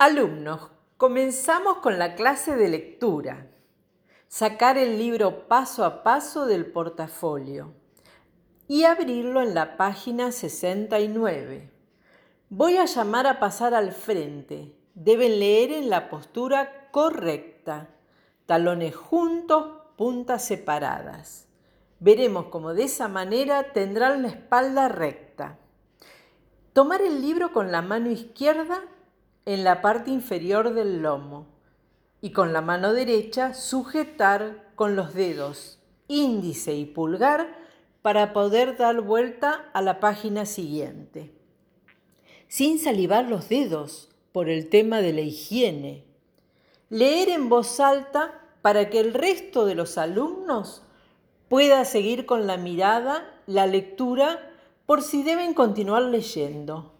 Alumnos, comenzamos con la clase de lectura. Sacar el libro paso a paso del portafolio y abrirlo en la página 69. Voy a llamar a pasar al frente. Deben leer en la postura correcta. Talones juntos, puntas separadas. Veremos cómo de esa manera tendrán la espalda recta. Tomar el libro con la mano izquierda en la parte inferior del lomo y con la mano derecha sujetar con los dedos índice y pulgar para poder dar vuelta a la página siguiente. Sin salivar los dedos por el tema de la higiene. Leer en voz alta para que el resto de los alumnos pueda seguir con la mirada la lectura por si deben continuar leyendo.